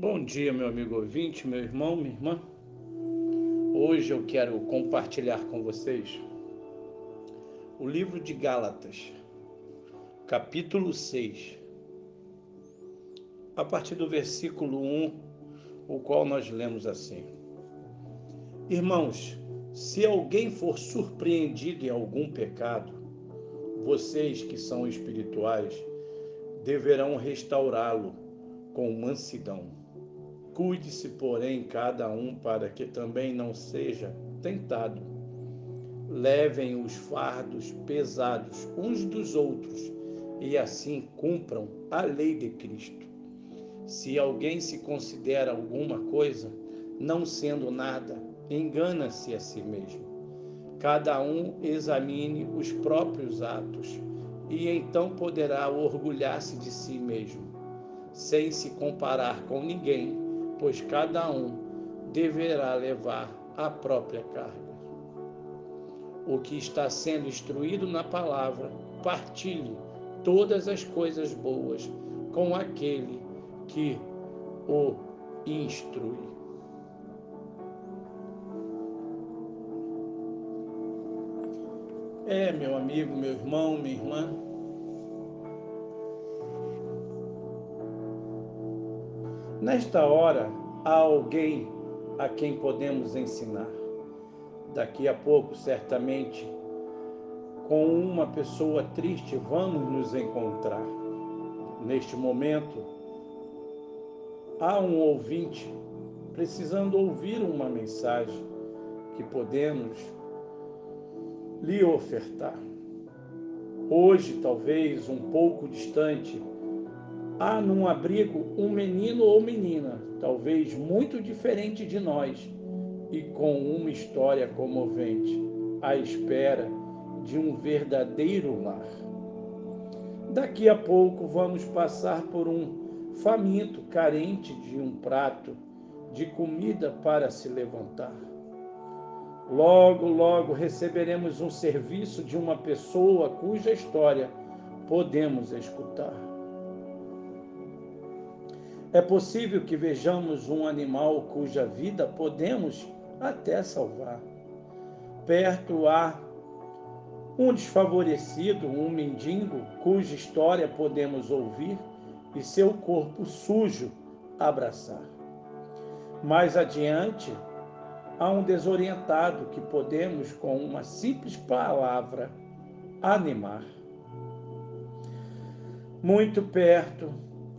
Bom dia, meu amigo ouvinte, meu irmão, minha irmã. Hoje eu quero compartilhar com vocês o livro de Gálatas, capítulo 6, a partir do versículo 1, o qual nós lemos assim: Irmãos, se alguém for surpreendido em algum pecado, vocês que são espirituais deverão restaurá-lo com mansidão Cuide-se, porém, cada um para que também não seja tentado. Levem os fardos pesados uns dos outros e assim cumpram a lei de Cristo. Se alguém se considera alguma coisa, não sendo nada, engana-se a si mesmo. Cada um examine os próprios atos e então poderá orgulhar-se de si mesmo, sem se comparar com ninguém pois cada um deverá levar a própria carga. O que está sendo instruído na palavra, partilhe todas as coisas boas com aquele que o instrui. É, meu amigo, meu irmão, minha irmã, Nesta hora, há alguém a quem podemos ensinar. Daqui a pouco, certamente, com uma pessoa triste, vamos nos encontrar. Neste momento, há um ouvinte precisando ouvir uma mensagem que podemos lhe ofertar. Hoje, talvez um pouco distante, há num abrigo um menino ou menina, talvez muito diferente de nós, e com uma história comovente, à espera de um verdadeiro lar. Daqui a pouco vamos passar por um faminto carente de um prato de comida para se levantar. Logo, logo receberemos um serviço de uma pessoa cuja história podemos escutar. É possível que vejamos um animal cuja vida podemos até salvar. Perto há um desfavorecido, um mendigo, cuja história podemos ouvir e seu corpo sujo abraçar. Mais adiante, há um desorientado que podemos, com uma simples palavra, animar. Muito perto,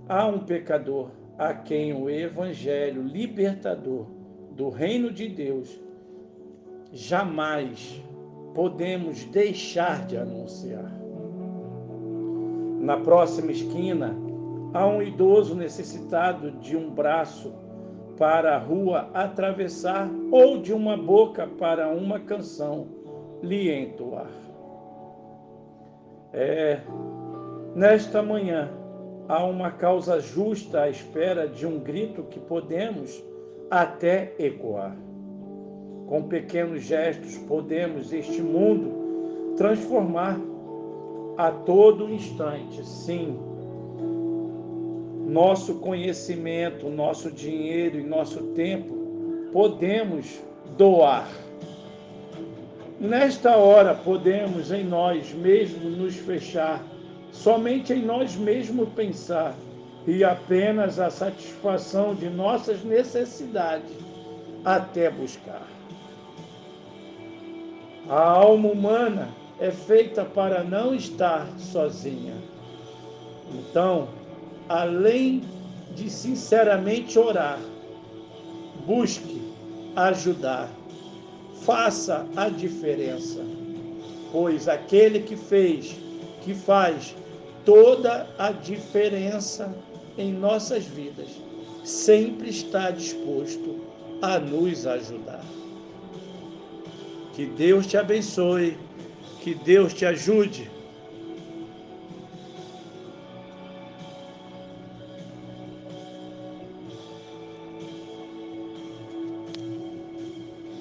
há um pecador a quem o Evangelho libertador do reino de Deus jamais podemos deixar de anunciar. Na próxima esquina, há um idoso necessitado de um braço para a rua atravessar ou de uma boca para uma canção lhe entoar. É, nesta manhã, há uma causa justa à espera de um grito que podemos até ecoar. Com pequenos gestos podemos este mundo transformar a todo instante. Sim, nosso conhecimento, nosso dinheiro e nosso tempo podemos doar. Nesta hora podemos em nós mesmos nos fechar somente em nós mesmos pensar e apenas a satisfação de nossas necessidades até buscar. A alma humana é feita para não estar sozinha. Então, além de sinceramente orar, busque ajudar, faça a diferença, pois aquele que fez, que faz toda a diferença em nossas vidas. Sempre está disposto a nos ajudar. Que Deus te abençoe, que Deus te ajude